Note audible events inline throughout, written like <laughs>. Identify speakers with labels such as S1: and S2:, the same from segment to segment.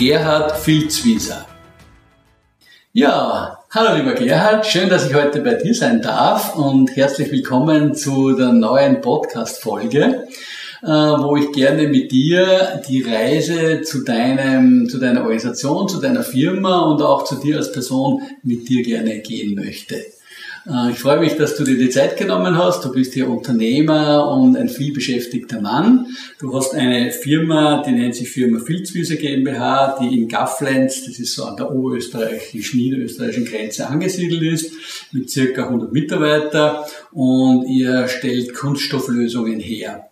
S1: Gerhard Filzwieser. Ja, hallo lieber Gerhard, schön, dass ich heute bei dir sein darf und herzlich willkommen zu der neuen Podcast-Folge, äh, wo ich gerne mit dir die Reise zu deinem, zu deiner Organisation, zu deiner Firma und auch zu dir als Person mit dir gerne gehen möchte. Äh, ich freue mich, dass du dir die Zeit genommen hast. Du bist hier Unternehmer und ein vielbeschäftigter Mann. Du hast eine Firma, die nennt sich Firma Filzwiese GmbH, die in Gafflenz, das ist so an der oberösterreichisch-niederösterreichischen Grenze angesiedelt ist, mit circa 100 Mitarbeiter und ihr stellt Kunststofflösungen her.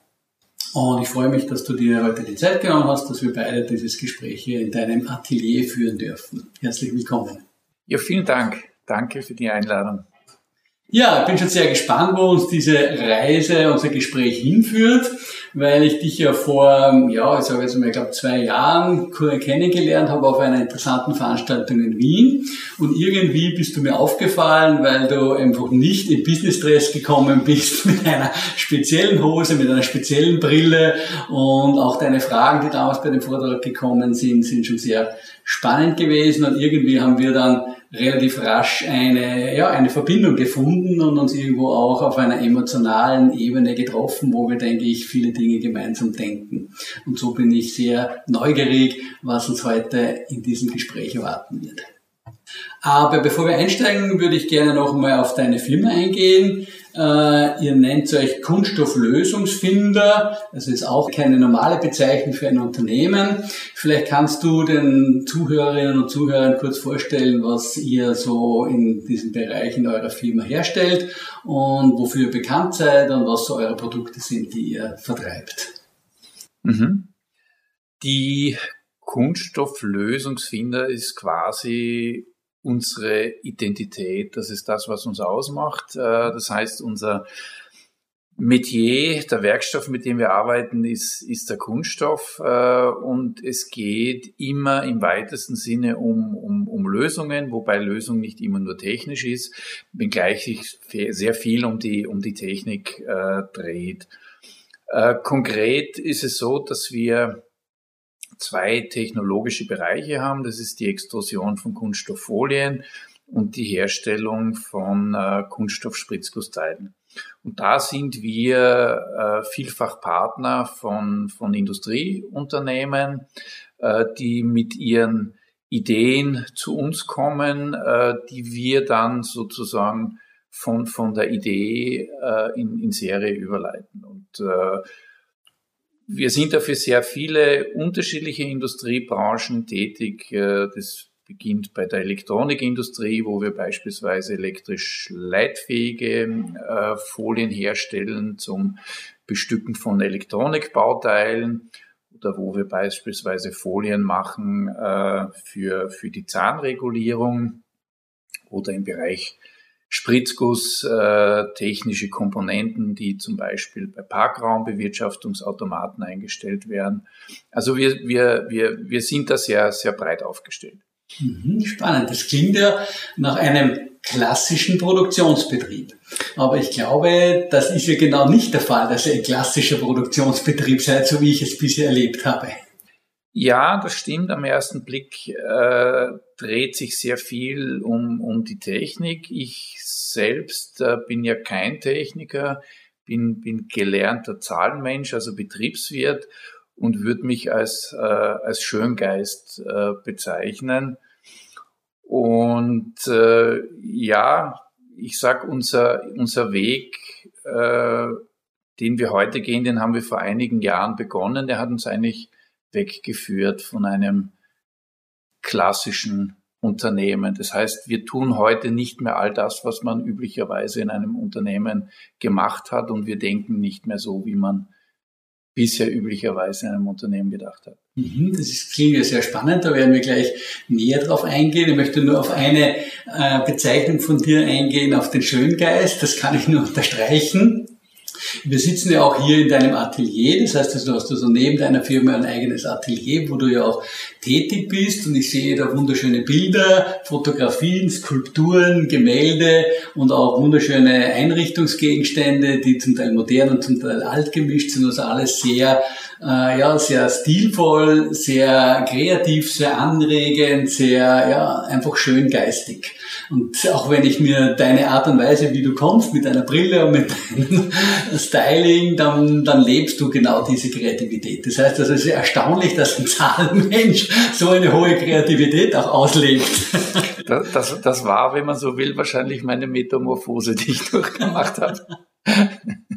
S1: Und ich freue mich, dass du dir heute die Zeit genommen hast, dass wir beide dieses Gespräch hier in deinem Atelier führen dürfen. Herzlich willkommen.
S2: Ja, vielen Dank. Danke für die Einladung.
S1: Ja, ich bin schon sehr gespannt, wo uns diese Reise, unser Gespräch hinführt, weil ich dich ja vor, ja, ich sage jetzt mal, ich glaube zwei Jahren kennengelernt habe auf einer interessanten Veranstaltung in Wien. Und irgendwie bist du mir aufgefallen, weil du einfach nicht in Business Dress gekommen bist <laughs> mit einer speziellen Hose, mit einer speziellen Brille. Und auch deine Fragen, die damals bei dem Vortrag gekommen sind, sind schon sehr spannend gewesen. Und irgendwie haben wir dann relativ rasch eine, ja, eine Verbindung gefunden und uns irgendwo auch auf einer emotionalen Ebene getroffen, wo wir, denke ich, viele Dinge gemeinsam denken. Und so bin ich sehr neugierig, was uns heute in diesem Gespräch erwarten wird. Aber bevor wir einsteigen, würde ich gerne noch mal auf deine Firma eingehen. Äh, ihr nennt euch Kunststofflösungsfinder. Das ist auch keine normale Bezeichnung für ein Unternehmen. Vielleicht kannst du den Zuhörerinnen und Zuhörern kurz vorstellen, was ihr so in diesem Bereich in eurer Firma herstellt und wofür ihr bekannt seid und was so eure Produkte sind, die ihr vertreibt.
S2: Mhm. Die Kunststofflösungsfinder ist quasi unsere Identität. Das ist das, was uns ausmacht. Äh, das heißt, unser Metier, der Werkstoff, mit dem wir arbeiten, ist, ist der Kunststoff äh, und es geht immer im weitesten Sinne um, um, um Lösungen, wobei Lösung nicht immer nur technisch ist, wenngleich sich sehr viel um die, um die Technik äh, dreht. Konkret ist es so, dass wir zwei technologische Bereiche haben. Das ist die Extrusion von Kunststofffolien und die Herstellung von äh, Kunststoffspritzgussteilen. Und da sind wir äh, vielfach Partner von, von Industrieunternehmen, äh, die mit ihren Ideen zu uns kommen, äh, die wir dann sozusagen von, von der Idee äh, in, in Serie überleiten. Und äh, wir sind dafür sehr viele unterschiedliche Industriebranchen tätig. Äh, das beginnt bei der Elektronikindustrie, wo wir beispielsweise elektrisch leitfähige äh, Folien herstellen zum Bestücken von Elektronikbauteilen oder wo wir beispielsweise Folien machen äh, für, für die Zahnregulierung oder im Bereich Spritzguss, äh, technische Komponenten, die zum Beispiel bei Parkraumbewirtschaftungsautomaten eingestellt werden. Also wir, wir, wir, wir sind da sehr, sehr breit aufgestellt.
S1: Mhm, spannend. Das klingt ja nach einem klassischen Produktionsbetrieb. Aber ich glaube, das ist ja genau nicht der Fall, dass ihr ein klassischer Produktionsbetrieb seid, so wie ich es bisher erlebt habe.
S2: Ja, das stimmt. Am ersten Blick äh, dreht sich sehr viel um, um die Technik. Ich selbst äh, bin ja kein Techniker, bin, bin gelernter Zahlenmensch, also Betriebswirt und würde mich als, äh, als Schöngeist äh, bezeichnen. Und äh, ja, ich sag, unser, unser Weg, äh, den wir heute gehen, den haben wir vor einigen Jahren begonnen. Der hat uns eigentlich weggeführt von einem klassischen Unternehmen. Das heißt, wir tun heute nicht mehr all das, was man üblicherweise in einem Unternehmen gemacht hat und wir denken nicht mehr so, wie man bisher üblicherweise in einem Unternehmen gedacht habe.
S1: Mhm, das klingt ja sehr spannend, da werden wir gleich näher drauf eingehen. Ich möchte nur auf eine äh, Bezeichnung von dir eingehen, auf den Schöngeist. Das kann ich nur <laughs> unterstreichen. Wir sitzen ja auch hier in deinem Atelier, das heißt, du hast also neben deiner Firma ein eigenes Atelier, wo du ja auch tätig bist. Und ich sehe da wunderschöne Bilder, Fotografien, Skulpturen, Gemälde und auch wunderschöne Einrichtungsgegenstände, die zum Teil modern und zum Teil alt gemischt sind, also alles sehr äh, ja, sehr stilvoll, sehr kreativ, sehr anregend, sehr, ja, einfach schön geistig. Und auch wenn ich mir deine Art und Weise, wie du kommst, mit deiner Brille und mit deinem <laughs> Styling, dann, dann lebst du genau diese Kreativität. Das heißt, also es ist erstaunlich, dass ein Zahlenmensch so eine hohe Kreativität auch auslebt.
S2: Das, das, das war, wenn man so will, wahrscheinlich meine Metamorphose, die ich durchgemacht habe. <laughs>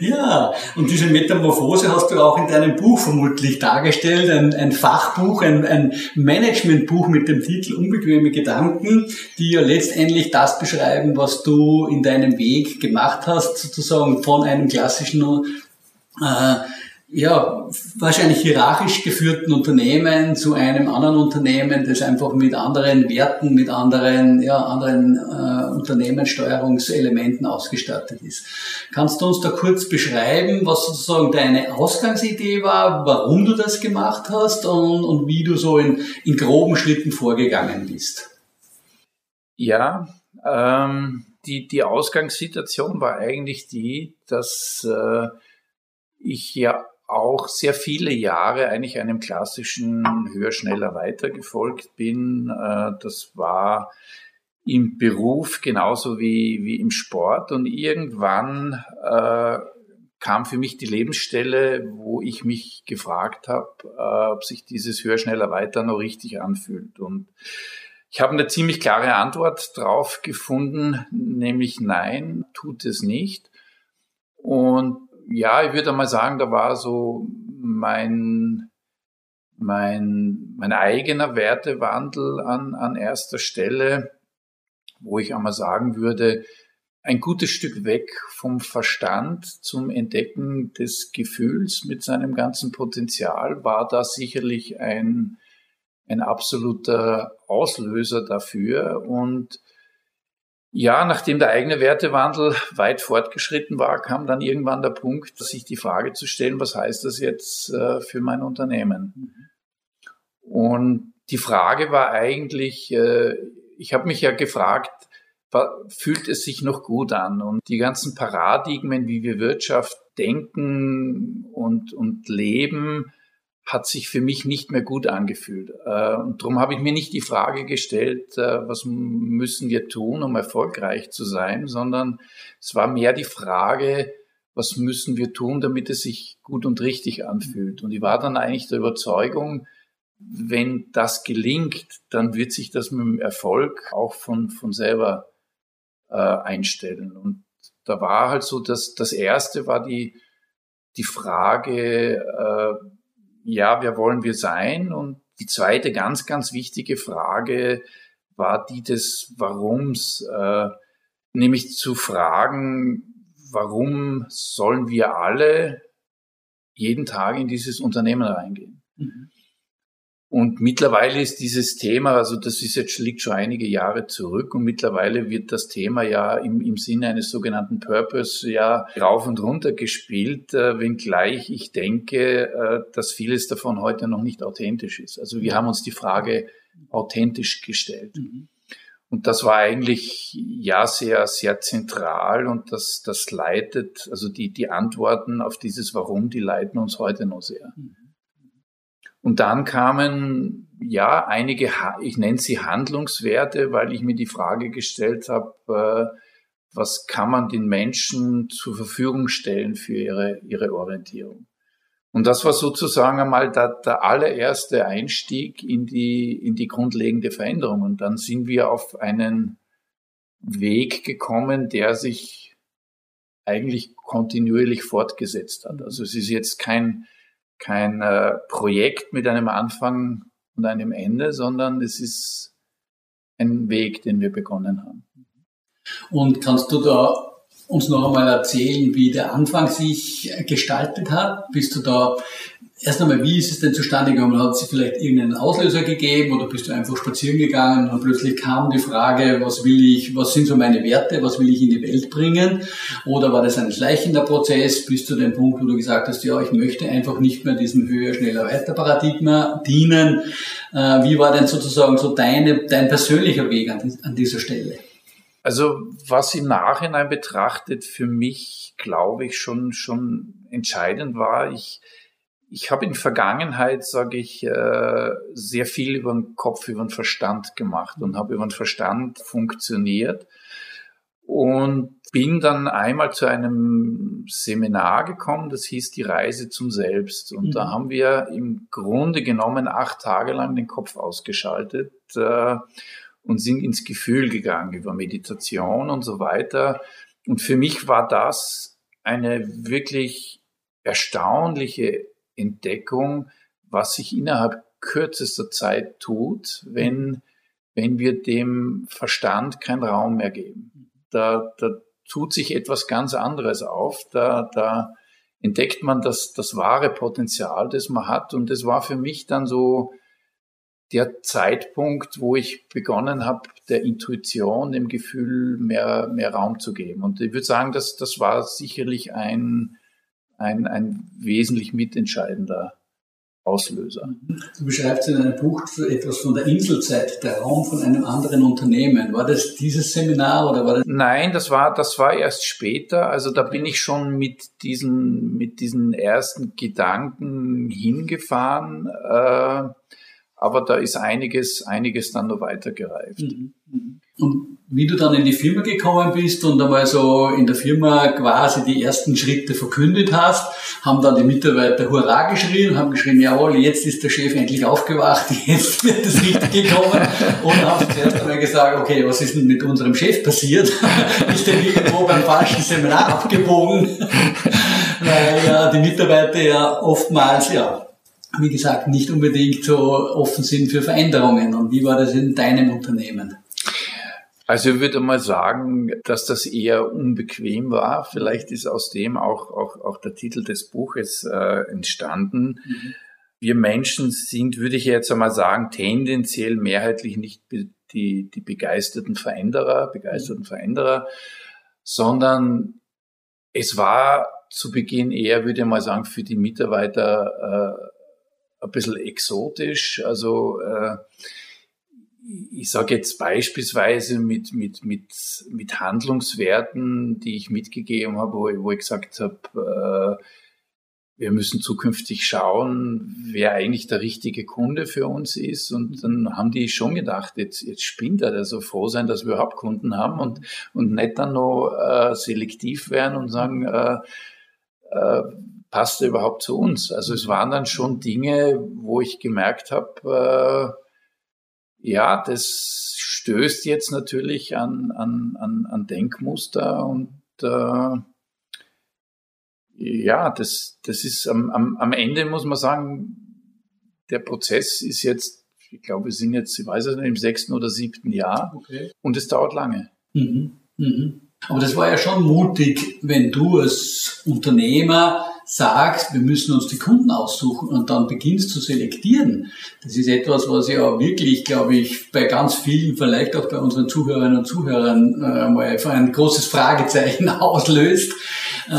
S1: Ja, und diese Metamorphose hast du auch in deinem Buch vermutlich dargestellt, ein, ein Fachbuch, ein, ein Managementbuch mit dem Titel Unbequeme Gedanken, die ja letztendlich das beschreiben, was du in deinem Weg gemacht hast, sozusagen von einem klassischen äh, ja, wahrscheinlich hierarchisch geführten Unternehmen zu einem anderen Unternehmen, das einfach mit anderen Werten, mit anderen, ja, anderen äh, Unternehmenssteuerungselementen ausgestattet ist. Kannst du uns da kurz beschreiben, was sozusagen deine Ausgangsidee war, warum du das gemacht hast und, und wie du so in, in groben Schritten vorgegangen bist?
S2: Ja, ähm, die, die Ausgangssituation war eigentlich die, dass äh, ich ja auch sehr viele Jahre eigentlich einem klassischen höher, schneller, weiter gefolgt bin. Äh, das war im Beruf genauso wie, wie im Sport und irgendwann äh, kam für mich die Lebensstelle, wo ich mich gefragt habe, äh, ob sich dieses höher, schneller, weiter noch richtig anfühlt. Und ich habe eine ziemlich klare Antwort drauf gefunden, nämlich nein, tut es nicht. Und ja, ich würde mal sagen, da war so mein, mein, mein eigener Wertewandel an, an erster Stelle, wo ich einmal sagen würde, ein gutes Stück weg vom Verstand zum Entdecken des Gefühls mit seinem ganzen Potenzial war da sicherlich ein, ein absoluter Auslöser dafür und ja, nachdem der eigene Wertewandel weit fortgeschritten war, kam dann irgendwann der Punkt, sich die Frage zu stellen, was heißt das jetzt äh, für mein Unternehmen? Und die Frage war eigentlich, äh, ich habe mich ja gefragt, fühlt es sich noch gut an? Und die ganzen Paradigmen, wie wir Wirtschaft denken und, und leben, hat sich für mich nicht mehr gut angefühlt. Äh, und darum habe ich mir nicht die Frage gestellt, äh, was müssen wir tun, um erfolgreich zu sein, sondern es war mehr die Frage, was müssen wir tun, damit es sich gut und richtig anfühlt. Und ich war dann eigentlich der Überzeugung, wenn das gelingt, dann wird sich das mit dem Erfolg auch von, von selber äh, einstellen. Und da war halt so, dass das erste war die, die Frage, äh, ja, wer wollen wir sein? Und die zweite ganz, ganz wichtige Frage war die des Warums, äh, nämlich zu fragen, warum sollen wir alle jeden Tag in dieses Unternehmen reingehen? Mhm. Und mittlerweile ist dieses Thema, also das ist jetzt liegt schon einige Jahre zurück und mittlerweile wird das Thema ja im, im Sinne eines sogenannten Purpose ja rauf und runter gespielt, äh, wenngleich ich denke, äh, dass vieles davon heute noch nicht authentisch ist. Also wir haben uns die Frage authentisch gestellt. Mhm. Und das war eigentlich ja sehr, sehr zentral und das, das leitet, also die, die Antworten auf dieses Warum, die leiten uns heute noch sehr. Mhm. Und dann kamen ja einige, ich nenne sie Handlungswerte, weil ich mir die Frage gestellt habe, äh, was kann man den Menschen zur Verfügung stellen für ihre, ihre Orientierung. Und das war sozusagen einmal der, der allererste Einstieg in die, in die grundlegende Veränderung. Und dann sind wir auf einen Weg gekommen, der sich eigentlich kontinuierlich fortgesetzt hat. Also es ist jetzt kein, kein äh, Projekt mit einem Anfang und einem Ende, sondern es ist ein Weg, den wir begonnen haben.
S1: Und kannst du da uns noch einmal erzählen, wie der Anfang sich gestaltet hat? Bist du da Erst einmal, wie ist es denn zustande gekommen? Hat es vielleicht irgendeinen Auslöser gegeben oder bist du einfach spazieren gegangen und plötzlich kam die Frage, was will ich, was sind so meine Werte, was will ich in die Welt bringen? Oder war das ein schleichender Prozess bis zu dem Punkt, wo du gesagt hast, ja, ich möchte einfach nicht mehr diesem höher, schneller, weiter Paradigma dienen? Äh, wie war denn sozusagen so deine, dein persönlicher Weg an, dieser Stelle?
S2: Also was im Nachhinein betrachtet für mich, glaube ich, schon, schon entscheidend war, ich, ich habe in Vergangenheit, sage ich, äh, sehr viel über den Kopf, über den Verstand gemacht und habe über den Verstand funktioniert und bin dann einmal zu einem Seminar gekommen, das hieß die Reise zum Selbst. Und mhm. da haben wir im Grunde genommen acht Tage lang den Kopf ausgeschaltet äh, und sind ins Gefühl gegangen über Meditation und so weiter. Und für mich war das eine wirklich erstaunliche Entdeckung, was sich innerhalb kürzester Zeit tut, wenn, wenn wir dem Verstand keinen Raum mehr geben. Da, da tut sich etwas ganz anderes auf. Da, da entdeckt man das, das wahre Potenzial, das man hat. Und das war für mich dann so der Zeitpunkt, wo ich begonnen habe, der Intuition, dem Gefühl mehr, mehr Raum zu geben. Und ich würde sagen, das, das war sicherlich ein, ein, ein wesentlich mitentscheidender Auslöser.
S1: Du beschreibst in einem Buch etwas von der Inselzeit, der Raum von einem anderen Unternehmen. War das dieses Seminar oder war das?
S2: Nein, das war, das war erst später. Also da bin ich schon mit diesen, mit diesen ersten Gedanken hingefahren. Äh, aber da ist einiges, einiges dann noch weitergereift. Mhm.
S1: Und wie du dann in die Firma gekommen bist und einmal so in der Firma quasi die ersten Schritte verkündet hast, haben dann die Mitarbeiter Hurra geschrien, haben geschrien, jawohl, jetzt ist der Chef endlich aufgewacht, <laughs> jetzt wird das Richtige kommen und haben zuerst einmal gesagt, okay, was ist denn mit unserem Chef passiert? <laughs> ist der irgendwo beim falschen Seminar abgebogen? <laughs> Weil ja die Mitarbeiter ja oftmals, ja, wie gesagt, nicht unbedingt so offen sind für Veränderungen. Und wie war das in deinem Unternehmen?
S2: Also ich würde mal sagen, dass das eher unbequem war. Vielleicht ist aus dem auch, auch, auch der Titel des Buches äh, entstanden. Mhm. Wir Menschen sind, würde ich jetzt einmal sagen, tendenziell mehrheitlich nicht die, die begeisterten Veränderer, begeisterten mhm. Veränderer, sondern es war zu Beginn eher, würde ich mal sagen, für die Mitarbeiter äh, ein bisschen exotisch. Also äh, ich sage jetzt beispielsweise mit, mit, mit, mit Handlungswerten, die ich mitgegeben habe, wo, wo ich gesagt habe, äh, wir müssen zukünftig schauen, wer eigentlich der richtige Kunde für uns ist. Und dann haben die schon gedacht, jetzt, jetzt spinnt er, also froh sein, dass wir überhaupt Kunden haben und, und nicht dann noch äh, selektiv werden und sagen, äh, äh, passt er überhaupt zu uns? Also es waren dann schon Dinge, wo ich gemerkt habe, äh, ja, das stößt jetzt natürlich an, an, an, an Denkmuster und äh, ja, das, das ist am, am, am Ende muss man sagen, der Prozess ist jetzt, ich glaube, wir sind jetzt, ich weiß es nicht, im sechsten oder siebten Jahr okay. und es dauert lange. Mhm.
S1: Mhm. Aber das war ja schon mutig, wenn du als Unternehmer sagst, wir müssen uns die Kunden aussuchen und dann beginnst zu selektieren. Das ist etwas, was ja wirklich, glaube ich, bei ganz vielen, vielleicht auch bei unseren Zuhörerinnen und Zuhörern, äh, mal ein großes Fragezeichen <laughs> auslöst. Äh,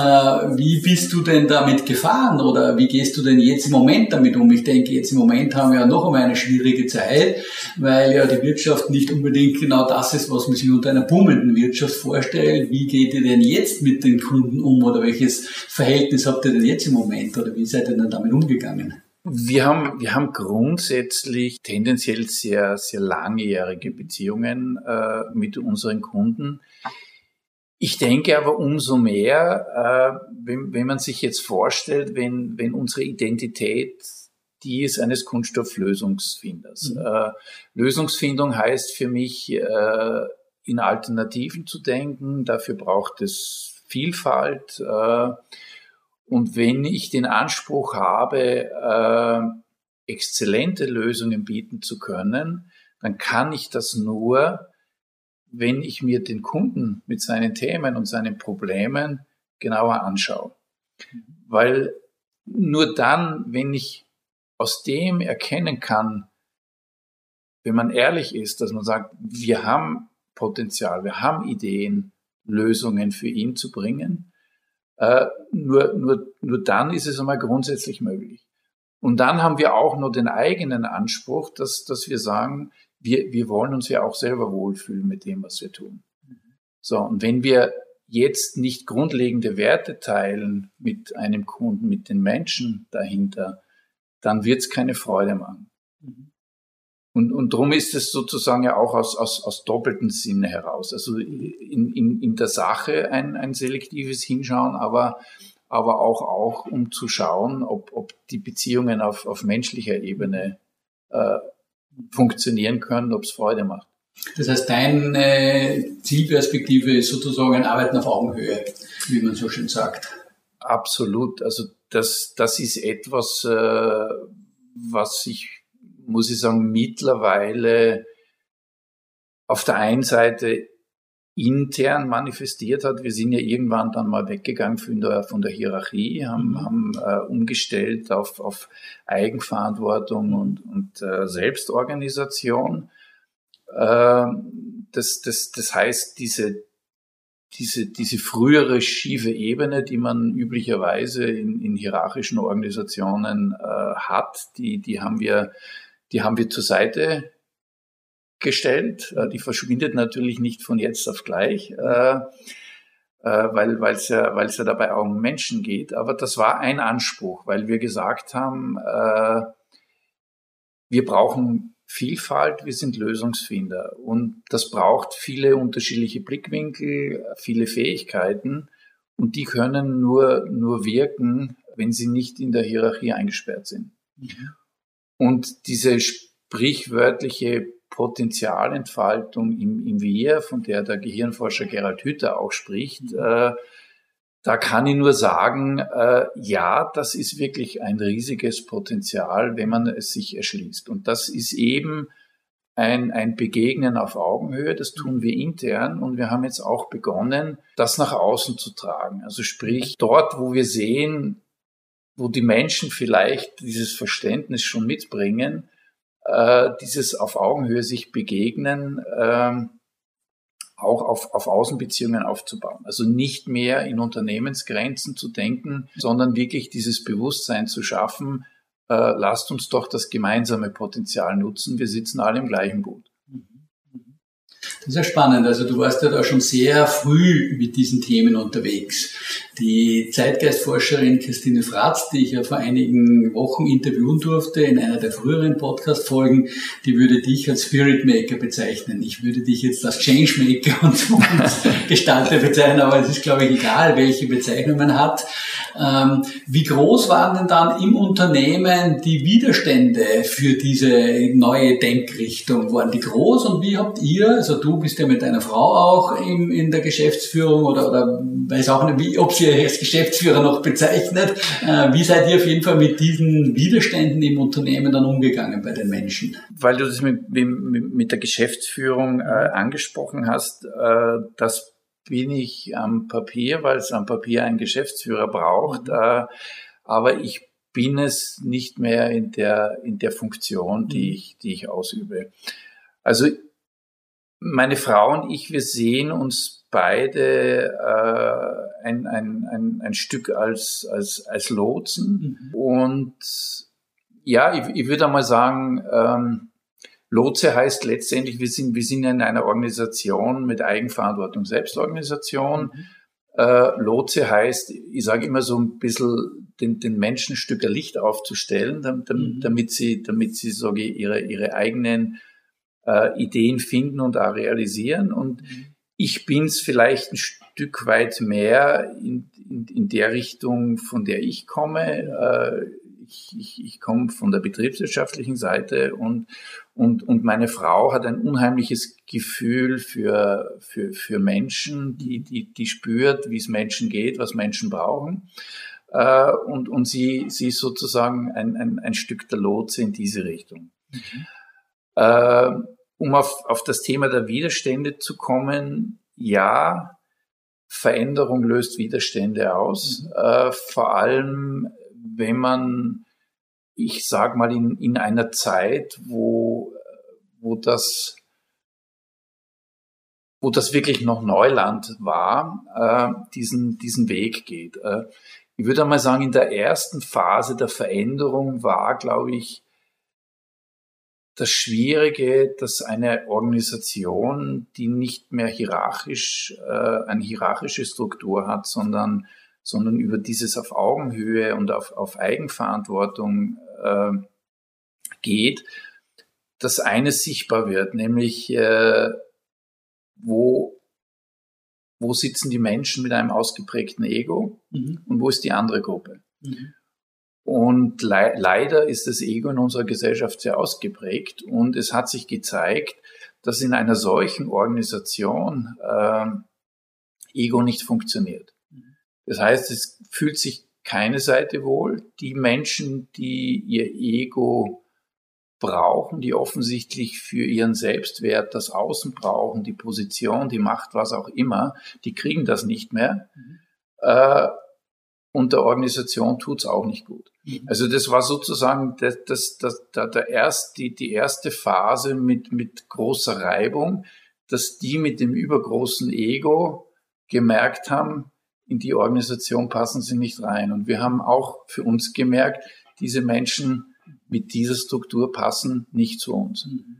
S1: wie bist du denn damit gefahren oder wie gehst du denn jetzt im Moment damit um? Ich denke, jetzt im Moment haben wir ja noch einmal eine schwierige Zeit, weil ja die Wirtschaft nicht unbedingt genau das ist, was man sich unter einer boomenden Wirtschaft vorstellt. Wie geht ihr denn jetzt mit den Kunden um oder welches Verhältnis habt ihr denn jetzt im Moment oder wie seid ihr denn damit umgegangen?
S2: Wir haben, wir haben grundsätzlich tendenziell sehr, sehr langjährige Beziehungen äh, mit unseren Kunden. Ich denke aber umso mehr, äh, wenn, wenn man sich jetzt vorstellt, wenn, wenn unsere Identität die ist eines Kunststofflösungsfinders. Mhm. Äh, Lösungsfindung heißt für mich, äh, in Alternativen zu denken. Dafür braucht es Vielfalt. Äh, und wenn ich den Anspruch habe, äh, exzellente Lösungen bieten zu können, dann kann ich das nur, wenn ich mir den Kunden mit seinen Themen und seinen Problemen genauer anschaue. Weil nur dann, wenn ich aus dem erkennen kann, wenn man ehrlich ist, dass man sagt, wir haben Potenzial, wir haben Ideen, Lösungen für ihn zu bringen, äh, nur, nur, nur dann ist es einmal grundsätzlich möglich. Und dann haben wir auch nur den eigenen Anspruch, dass, dass wir sagen, wir, wir wollen uns ja auch selber wohlfühlen mit dem, was wir tun. So, und wenn wir jetzt nicht grundlegende Werte teilen mit einem Kunden, mit den Menschen dahinter, dann wird es keine Freude machen. Und, und darum ist es sozusagen ja auch aus, aus, aus doppelten Sinne heraus. Also in, in, in der Sache ein, ein selektives Hinschauen, aber, aber auch, auch um zu schauen, ob, ob die Beziehungen auf, auf menschlicher Ebene äh, funktionieren können, ob es Freude macht.
S1: Das heißt, deine Zielperspektive ist sozusagen ein Arbeiten auf Augenhöhe, wie man so schön sagt.
S2: Absolut. Also das, das ist etwas, äh, was ich, muss ich sagen, mittlerweile auf der einen Seite intern manifestiert hat. Wir sind ja irgendwann dann mal weggegangen von der, von der Hierarchie, haben, mhm. haben äh, umgestellt auf, auf Eigenverantwortung und, und äh, Selbstorganisation. Äh, das, das, das heißt, diese, diese, diese frühere schiefe Ebene, die man üblicherweise in, in hierarchischen Organisationen äh, hat, die, die haben wir, die haben wir zur Seite gestellt. Äh, die verschwindet natürlich nicht von jetzt auf gleich, äh, äh, weil es ja, weil es ja dabei auch um Menschen geht. Aber das war ein Anspruch, weil wir gesagt haben, wir brauchen Vielfalt, wir sind Lösungsfinder und das braucht viele unterschiedliche Blickwinkel, viele Fähigkeiten und die können nur nur wirken, wenn sie nicht in der Hierarchie eingesperrt sind. Mhm. Und diese sprichwörtliche Potenzialentfaltung im, im Wir, von der der Gehirnforscher Gerald Hüther auch spricht, mhm. äh, da kann ich nur sagen, äh, ja, das ist wirklich ein riesiges Potenzial, wenn man es sich erschließt. Und das ist eben ein, ein Begegnen auf Augenhöhe, das tun wir intern und wir haben jetzt auch begonnen, das nach außen zu tragen. Also sprich, dort, wo wir sehen, wo die Menschen vielleicht dieses Verständnis schon mitbringen, äh, dieses auf Augenhöhe sich begegnen, äh, auch auf, auf Außenbeziehungen aufzubauen. Also nicht mehr in Unternehmensgrenzen zu denken, sondern wirklich dieses Bewusstsein zu schaffen, äh, lasst uns doch das gemeinsame Potenzial nutzen, wir sitzen alle im gleichen Boot.
S1: Das ist ja spannend. Also du warst ja da schon sehr früh mit diesen Themen unterwegs. Die Zeitgeistforscherin Christine Fratz, die ich ja vor einigen Wochen interviewen durfte in einer der früheren Podcast-Folgen, die würde dich als Spirit Maker bezeichnen. Ich würde dich jetzt als Changemaker <laughs> und Gestalter bezeichnen, aber es ist, glaube ich, egal, welche Bezeichnung man hat. Ähm, wie groß waren denn dann im Unternehmen die Widerstände für diese neue Denkrichtung? Waren die groß und wie habt ihr, also du bist ja mit deiner Frau auch in, der Geschäftsführung oder, oder weiß auch nicht, ob sie als Geschäftsführer noch bezeichnet. Äh, wie seid ihr auf jeden Fall mit diesen Widerständen im Unternehmen dann umgegangen bei den Menschen?
S2: Weil du das mit, mit der Geschäftsführung äh, angesprochen hast, äh, das bin ich am Papier, weil es am Papier einen Geschäftsführer braucht. Mhm. Äh, aber ich bin es nicht mehr in der, in der Funktion, die mhm. ich, die ich ausübe. Also meine Frau und ich, wir sehen uns beide äh, ein, ein, ein, ein Stück als, als, als Lotsen. Mhm. Und ja, ich, ich würde einmal sagen, ähm, Lotse heißt letztendlich, wir sind, wir sind in einer Organisation mit Eigenverantwortung, Selbstorganisation. Mhm. Äh, Lotse heißt, ich sage immer so ein bisschen den, den Menschen ein Stück Licht aufzustellen, damit, mhm. damit sie, damit sie sage ich, ihre, ihre eigenen äh, Ideen finden und auch realisieren. Und mhm. Ich bin es vielleicht ein Stück weit mehr in, in, in der Richtung, von der ich komme. Äh, ich, ich, ich komme von der betriebswirtschaftlichen Seite und, und, und meine Frau hat ein unheimliches Gefühl für, für, für Menschen, die, die, die spürt, wie es Menschen geht, was Menschen brauchen. Äh, und, und sie, sie ist sozusagen ein, ein, ein Stück der Lotse in diese Richtung. Mhm. Äh, um auf, auf das Thema der Widerstände zu kommen, ja, Veränderung löst Widerstände aus, mhm. äh, vor allem wenn man, ich sag mal, in, in einer Zeit, wo, wo das wo das wirklich noch Neuland war, äh, diesen, diesen Weg geht. Äh, ich würde einmal sagen, in der ersten Phase der Veränderung war, glaube ich, das Schwierige, dass eine Organisation, die nicht mehr hierarchisch, äh, eine hierarchische Struktur hat, sondern, sondern über dieses auf Augenhöhe und auf, auf Eigenverantwortung äh, geht, dass eines sichtbar wird, nämlich äh, wo, wo sitzen die Menschen mit einem ausgeprägten Ego mhm. und wo ist die andere Gruppe. Mhm. Und le leider ist das Ego in unserer Gesellschaft sehr ausgeprägt und es hat sich gezeigt, dass in einer solchen Organisation äh, Ego nicht funktioniert. Das heißt, es fühlt sich keine Seite wohl. Die Menschen, die ihr Ego brauchen, die offensichtlich für ihren Selbstwert das Außen brauchen, die Position, die Macht, was auch immer, die kriegen das nicht mehr. Mhm. Äh, und der Organisation tut's auch nicht gut. Mhm. Also das war sozusagen das, das, das, das, der erst, die, die erste Phase mit, mit großer Reibung, dass die mit dem übergroßen Ego gemerkt haben, in die Organisation passen sie nicht rein. Und wir haben auch für uns gemerkt, diese Menschen mit dieser Struktur passen nicht zu uns. Mhm.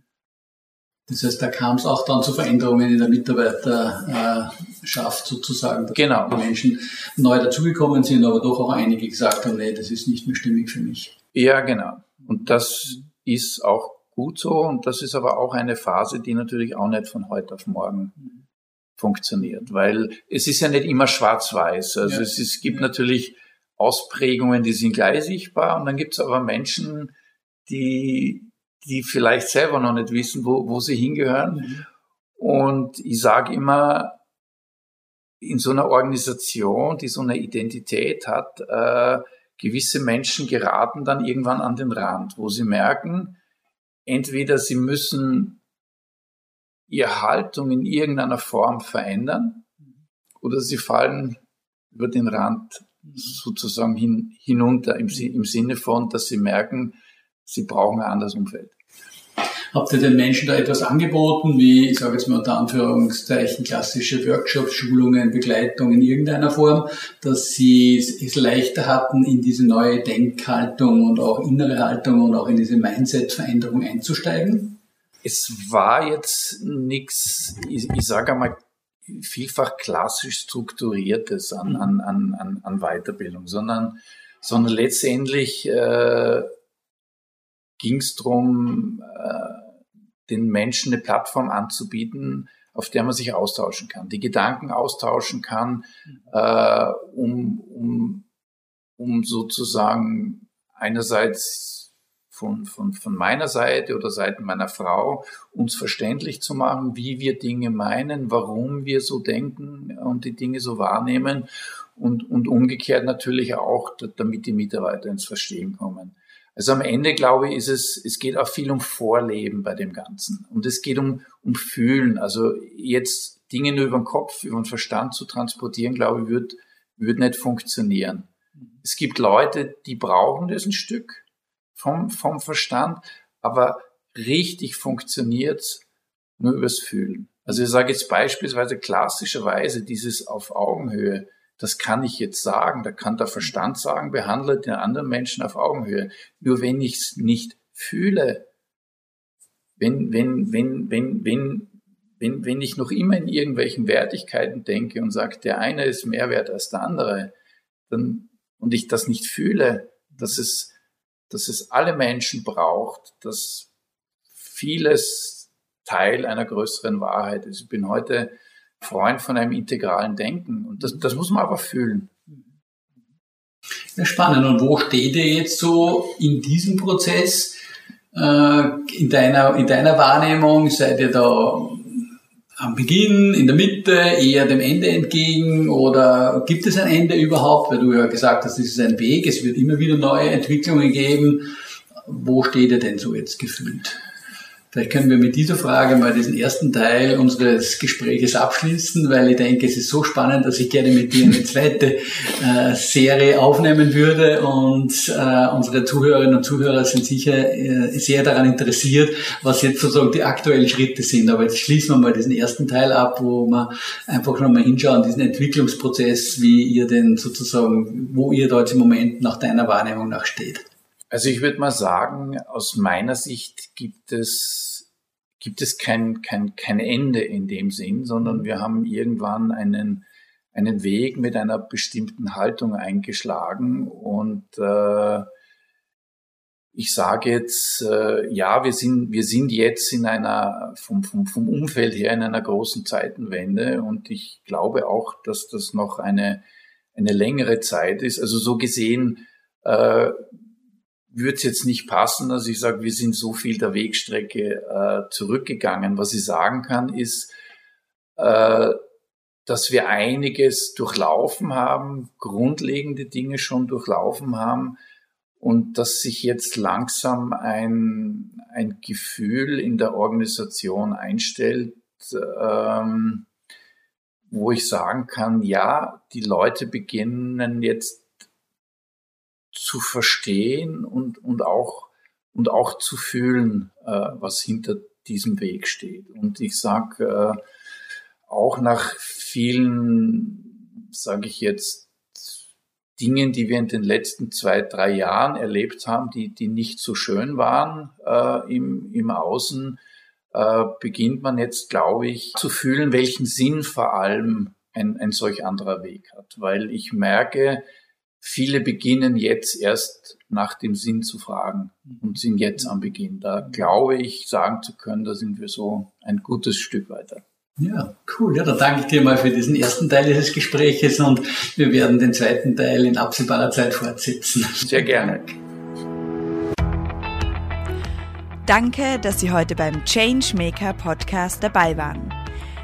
S1: Das heißt, da kam es auch dann zu Veränderungen in der Mitarbeiterschaft sozusagen.
S2: Genau.
S1: Die Menschen neu dazugekommen sind, aber doch auch einige gesagt haben, nee, das ist nicht mehr stimmig für mich.
S2: Ja, genau. Und das ist auch gut so. Und das ist aber auch eine Phase, die natürlich auch nicht von heute auf morgen mhm. funktioniert, weil es ist ja nicht immer schwarz-weiß. Also ja. es, es gibt ja. natürlich Ausprägungen, die sind gleich sichtbar und dann gibt es aber Menschen, die die vielleicht selber noch nicht wissen, wo, wo sie hingehören. Mhm. Und ich sage immer, in so einer Organisation, die so eine Identität hat, äh, gewisse Menschen geraten dann irgendwann an den Rand, wo sie merken, entweder sie müssen ihre Haltung in irgendeiner Form verändern oder sie fallen über den Rand sozusagen hin, hinunter im, im Sinne von, dass sie merken, sie brauchen ein anderes Umfeld.
S1: Habt ihr den Menschen da etwas angeboten, wie, ich sage jetzt mal unter Anführungszeichen, klassische Workshops, Schulungen, Begleitung in irgendeiner Form, dass sie es leichter hatten, in diese neue Denkhaltung und auch innere Haltung und auch in diese Mindset-Veränderung einzusteigen?
S2: Es war jetzt nichts, ich, ich sage einmal, vielfach klassisch strukturiertes an, an, an, an Weiterbildung, sondern, sondern letztendlich äh, ging es darum, äh, den Menschen eine Plattform anzubieten, auf der man sich austauschen kann, die Gedanken austauschen kann, äh, um, um, um sozusagen einerseits von, von, von meiner Seite oder Seiten meiner Frau uns verständlich zu machen, wie wir Dinge meinen, warum wir so denken und die Dinge so wahrnehmen und, und umgekehrt natürlich auch, damit die Mitarbeiter ins Verstehen kommen. Also am Ende glaube ich, ist es, es geht auch viel um Vorleben bei dem Ganzen. Und es geht um, um Fühlen. Also jetzt Dinge nur über den Kopf, über den Verstand zu transportieren, glaube ich, wird, wird nicht funktionieren. Es gibt Leute, die brauchen das ein Stück vom, vom Verstand, aber richtig funktioniert's nur übers Fühlen. Also ich sage jetzt beispielsweise klassischerweise dieses auf Augenhöhe das kann ich jetzt sagen, da kann der Verstand sagen, behandle den anderen Menschen auf Augenhöhe. Nur wenn ich es nicht fühle, wenn, wenn, wenn, wenn, wenn, wenn, wenn ich noch immer in irgendwelchen Wertigkeiten denke und sage, der eine ist mehr wert als der andere, dann, und ich das nicht fühle, dass es, dass es alle Menschen braucht, dass vieles Teil einer größeren Wahrheit ist. Ich bin heute Freund von einem integralen Denken. Und das, das muss man aber fühlen.
S1: Ja, spannend. Und wo steht ihr jetzt so in diesem Prozess? Äh, in deiner, in deiner Wahrnehmung seid ihr da am Beginn, in der Mitte, eher dem Ende entgegen oder gibt es ein Ende überhaupt? Weil du ja gesagt hast, es ist ein Weg, es wird immer wieder neue Entwicklungen geben. Wo steht ihr denn so jetzt gefühlt? Vielleicht können wir mit dieser Frage mal diesen ersten Teil unseres Gespräches abschließen, weil ich denke, es ist so spannend, dass ich gerne mit dir eine zweite äh, Serie aufnehmen würde und äh, unsere Zuhörerinnen und Zuhörer sind sicher äh, sehr daran interessiert, was jetzt sozusagen die aktuellen Schritte sind. Aber jetzt schließen wir mal diesen ersten Teil ab, wo wir einfach nochmal hinschauen, diesen Entwicklungsprozess, wie ihr denn sozusagen, wo ihr dort im Moment nach deiner Wahrnehmung nach steht.
S2: Also ich würde mal sagen, aus meiner Sicht gibt es, gibt es kein, kein, kein Ende in dem Sinn, sondern wir haben irgendwann einen, einen Weg mit einer bestimmten Haltung eingeschlagen und äh, ich sage jetzt, äh, ja, wir sind, wir sind jetzt in einer, vom, vom, vom Umfeld her in einer großen Zeitenwende und ich glaube auch, dass das noch eine, eine längere Zeit ist. Also so gesehen äh, würde es jetzt nicht passen, dass ich sage, wir sind so viel der Wegstrecke äh, zurückgegangen. Was ich sagen kann, ist, äh, dass wir einiges durchlaufen haben, grundlegende Dinge schon durchlaufen haben und dass sich jetzt langsam ein, ein Gefühl in der Organisation einstellt, ähm, wo ich sagen kann, ja, die Leute beginnen jetzt zu verstehen und, und auch, und auch zu fühlen, äh, was hinter diesem Weg steht. Und ich sage, äh, auch nach vielen, sage ich jetzt, Dingen, die wir in den letzten zwei, drei Jahren erlebt haben, die, die nicht so schön waren äh, im, im Außen, äh, beginnt man jetzt, glaube ich, zu fühlen, welchen Sinn vor allem ein, ein solch anderer Weg hat. Weil ich merke, Viele beginnen jetzt erst nach dem Sinn zu fragen und sind jetzt am Beginn. Da glaube ich, sagen zu können, da sind wir so ein gutes Stück weiter.
S1: Ja, cool. Ja, da danke ich dir mal für diesen ersten Teil dieses Gespräches und wir werden den zweiten Teil in absehbarer Zeit fortsetzen.
S2: Sehr gerne.
S3: Danke, dass Sie heute beim Changemaker Podcast dabei waren.